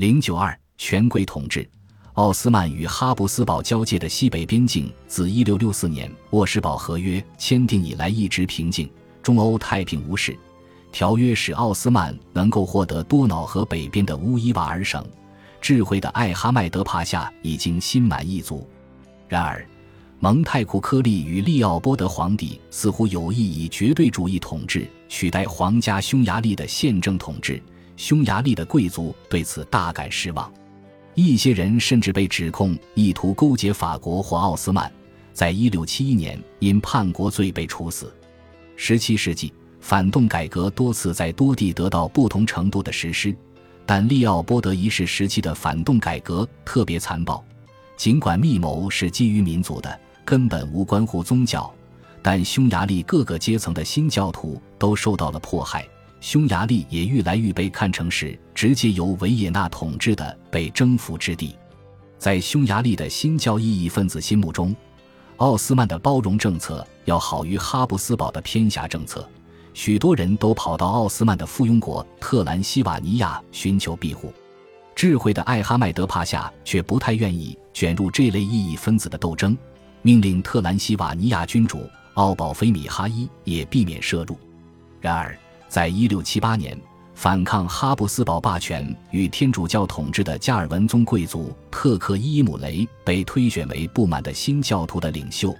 零九二权贵统治。奥斯曼与哈布斯堡交界的西北边境，自一六六四年沃什堡合约签订以来一直平静，中欧太平无事。条约使奥斯曼能够获得多瑙河北边的乌伊瓦尔省。智慧的艾哈迈德帕夏已经心满意足。然而，蒙泰库科利与利奥波德皇帝似乎有意以绝对主义统治取代皇家匈牙利的宪政统治。匈牙利的贵族对此大感失望。一些人甚至被指控意图勾结法国或奥斯曼，在一六七一年因叛国罪被处死。十七世纪反动改革多次在多地得到不同程度的实施，但利奥波德一世时期的反动改革特别残暴。尽管密谋是基于民族的，根本无关乎宗教，但匈牙利各个阶层的新教徒都受到了迫害。匈牙利也愈来愈被看成是直接由维也纳统治的被征服之地，在匈牙利的新教意义分子心目中，奥斯曼的包容政策要好于哈布斯堡的偏狭政策，许多人都跑到奥斯曼的附庸国特兰西瓦尼亚寻求庇护。智慧的艾哈迈德帕夏却不太愿意卷入这类意义分子的斗争，命令特兰西瓦尼亚君主奥保菲米哈伊也避免涉入。然而。在一六七八年，反抗哈布斯堡霸权与天主教统治的加尔文宗贵族特克伊姆雷被推选为不满的新教徒的领袖。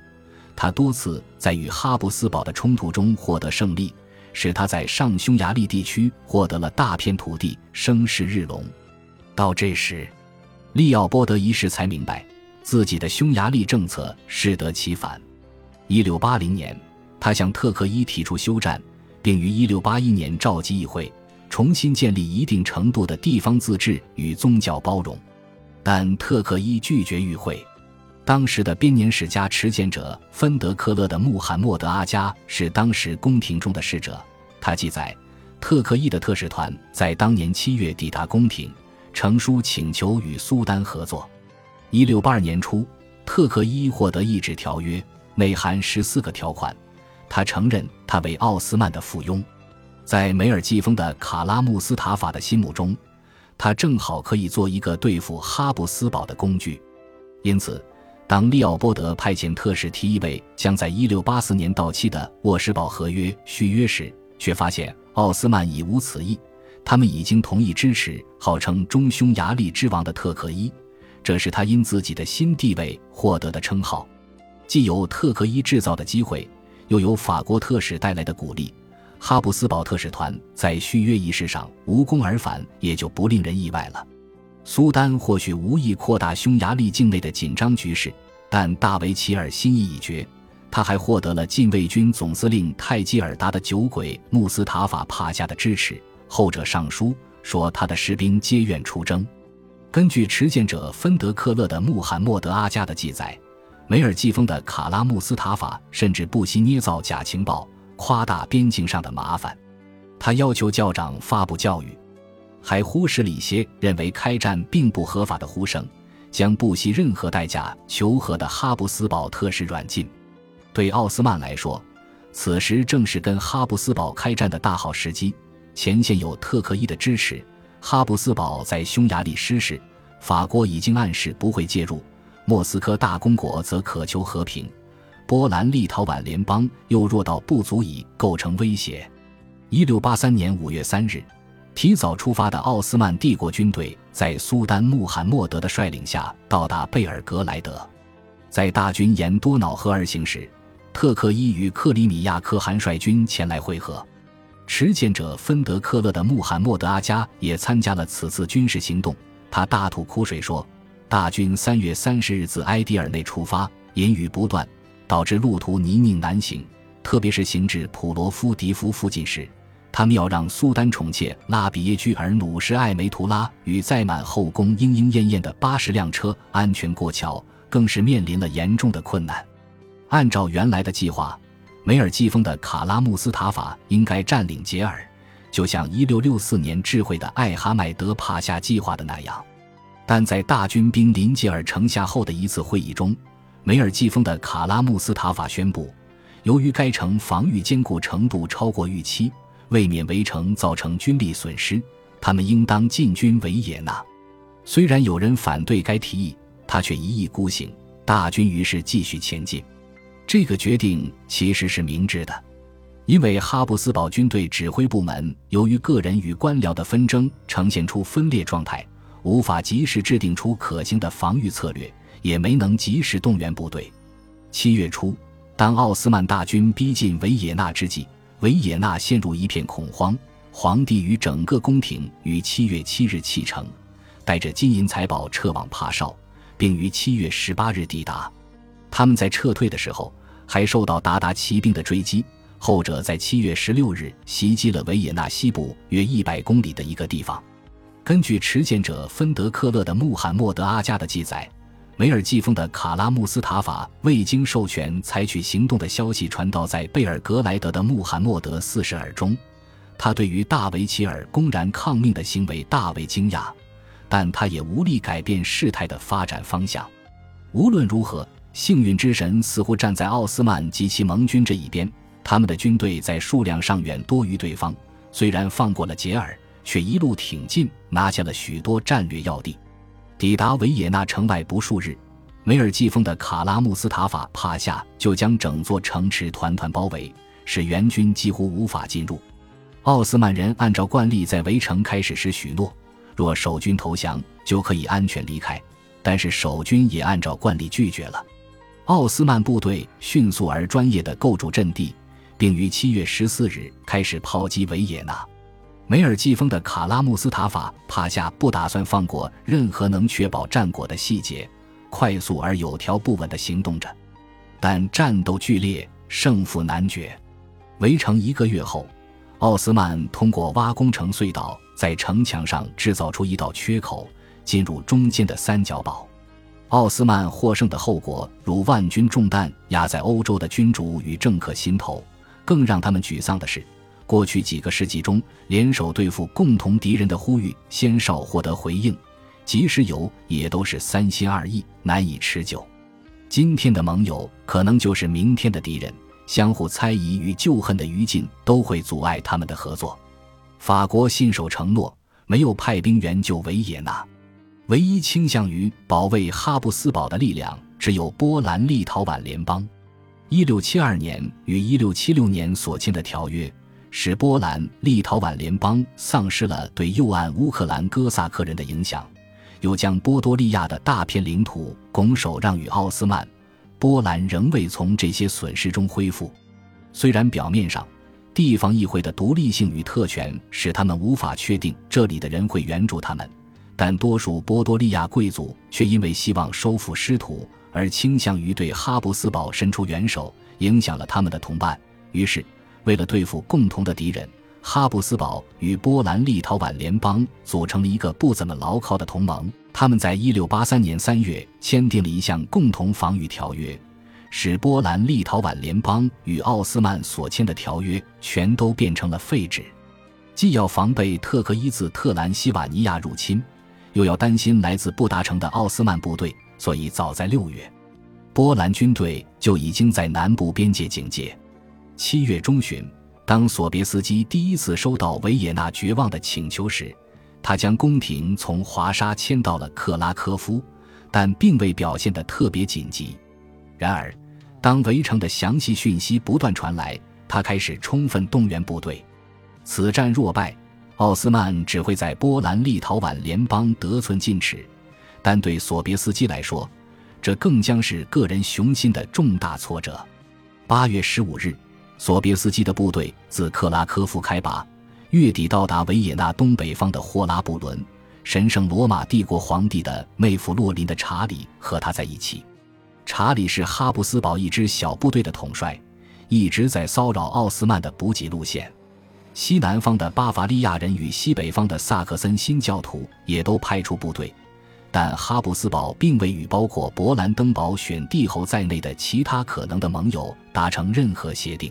他多次在与哈布斯堡的冲突中获得胜利，使他在上匈牙利地区获得了大片土地，声势日隆。到这时，利奥波德一世才明白自己的匈牙利政策适得其反。一六八零年，他向特克伊提出休战。并于1681年召集议会，重新建立一定程度的地方自治与宗教包容，但特克伊拒绝与会。当时的编年史家持剑者芬德克勒的穆罕默德阿加是当时宫廷中的使者。他记载，特克伊的特使团在当年七月抵达宫廷，呈书请求与苏丹合作。1682年初，特克伊获得一纸条约，内含十四个条款。他承认他为奥斯曼的附庸，在梅尔季风的卡拉穆斯塔法的心目中，他正好可以做一个对付哈布斯堡的工具。因此，当利奥波德派遣特使提议为将在1684年到期的沃什堡合约续约时，却发现奥斯曼已无此意。他们已经同意支持号称中匈牙利之王的特克伊，这是他因自己的新地位获得的称号。既有特克伊制造的机会。又有法国特使带来的鼓励，哈布斯堡特使团在续约仪式上无功而返，也就不令人意外了。苏丹或许无意扩大匈牙利境内的紧张局势，但大维齐尔心意已决。他还获得了禁卫军总司令泰基尔达的酒鬼穆斯塔法帕夏的支持，后者上书说他的士兵皆愿出征。根据持剑者芬德克勒的穆罕默德阿加的记载。梅尔季风的卡拉穆斯塔法甚至不惜捏造假情报，夸大边境上的麻烦。他要求教长发布教育，还忽视了一些认为开战并不合法的呼声，将不惜任何代价求和的哈布斯堡特使软禁。对奥斯曼来说，此时正是跟哈布斯堡开战的大好时机。前线有特克伊的支持，哈布斯堡在匈牙利失势，法国已经暗示不会介入。莫斯科大公国则渴求和平，波兰立陶宛联邦又弱到不足以构成威胁。一六八三年五月三日，提早出发的奥斯曼帝国军队在苏丹穆罕默德的率领下到达贝尔格莱德。在大军沿多瑙河而行时，特克伊与克里米亚可汗率军前来会合。持剑者芬德克勒的穆罕默德阿加也参加了此次军事行动。他大吐苦水说。大军三月三十日自埃迪尔内出发，阴雨不断，导致路途泥泞难行。特别是行至普罗夫迪夫附近时，他们要让苏丹宠妾拉比耶居尔努什艾梅图拉与载满后宫莺莺燕燕的八十辆车安全过桥，更是面临了严重的困难。按照原来的计划，梅尔季风的卡拉穆斯塔法应该占领杰尔，就像一六六四年智慧的艾哈迈德帕夏计划的那样。但在大军兵临杰尔城下后的一次会议中，梅尔季风的卡拉穆斯塔法宣布，由于该城防御坚固程度超过预期，为免围城造成军力损失，他们应当进军维也纳。虽然有人反对该提议，他却一意孤行，大军于是继续前进。这个决定其实是明智的，因为哈布斯堡军队指挥部门由于个人与官僚的纷争呈现出分裂状态，无法及时制定出可行的防御策略，也没能及时动员部队。七月初，当奥斯曼大军逼近维也纳之际，维也纳陷入一片恐慌。皇帝与整个宫廷于七月七日启程，带着金银财宝撤往帕绍，并于七月十八日抵达。他们在撤退的时候。还受到鞑靼骑兵的追击，后者在七月十六日袭击了维也纳西部约一百公里的一个地方。根据持剑者芬德克勒的穆罕默德阿加的记载，梅尔季风的卡拉穆斯塔法未经授权采取行动的消息传到在贝尔格莱德的穆罕默德四世耳中，他对于大维齐尔公然抗命的行为大为惊讶，但他也无力改变事态的发展方向。无论如何。幸运之神似乎站在奥斯曼及其盟军这一边，他们的军队在数量上远多于对方。虽然放过了杰尔，却一路挺进，拿下了许多战略要地。抵达维也纳城外不数日，梅尔季风的卡拉穆斯塔法帕夏就将整座城池团团包围，使援军几乎无法进入。奥斯曼人按照惯例在围城开始时许诺，若守军投降，就可以安全离开。但是守军也按照惯例拒绝了。奥斯曼部队迅速而专业地构筑阵地，并于七月十四日开始炮击维也纳。梅尔季风的卡拉穆斯塔法帕夏不打算放过任何能确保战果的细节，快速而有条不紊地行动着。但战斗剧烈，胜负难决。围城一个月后，奥斯曼通过挖工程隧道，在城墙上制造出一道缺口，进入中间的三角堡。奥斯曼获胜的后果，如万钧重担压在欧洲的君主与政客心头。更让他们沮丧的是，过去几个世纪中，联手对付共同敌人的呼吁鲜少获得回应，即使有，也都是三心二意，难以持久。今天的盟友可能就是明天的敌人，相互猜疑与旧恨的余烬都会阻碍他们的合作。法国信守承诺，没有派兵援救维也纳。唯一倾向于保卫哈布斯堡的力量，只有波兰立陶宛联邦。一六七二年与一六七六年所签的条约，使波兰立陶宛联邦丧失了对右岸乌克兰哥萨克人的影响，又将波多利亚的大片领土拱手让与奥斯曼。波兰仍未从这些损失中恢复。虽然表面上，地方议会的独立性与特权使他们无法确定这里的人会援助他们。但多数波多利亚贵族却因为希望收复失土而倾向于对哈布斯堡伸出援手，影响了他们的同伴。于是，为了对付共同的敌人，哈布斯堡与波兰立陶宛联邦组成了一个不怎么牢靠的同盟。他们在一六八三年三月签订了一项共同防御条约，使波兰立陶宛联邦与奥斯曼所签的条约全都变成了废纸。既要防备特克伊自特兰西瓦尼亚入侵。又要担心来自布达城的奥斯曼部队，所以早在六月，波兰军队就已经在南部边界警戒。七月中旬，当索别斯基第一次收到维也纳绝望的请求时，他将宫廷从华沙迁到了克拉科夫，但并未表现得特别紧急。然而，当围城的详细讯息不断传来，他开始充分动员部队。此战若败。奥斯曼只会在波兰立陶宛联邦得寸进尺，但对索别斯基来说，这更将是个人雄心的重大挫折。八月十五日，索别斯基的部队自克拉科夫开拔，月底到达维也纳东北方的霍拉布伦。神圣罗马帝国皇帝的妹夫洛林的查理和他在一起。查理是哈布斯堡一支小部队的统帅，一直在骚扰奥斯曼的补给路线。西南方的巴伐利亚人与西北方的萨克森新教徒也都派出部队，但哈布斯堡并未与包括勃兰登堡选帝侯在内的其他可能的盟友达成任何协定。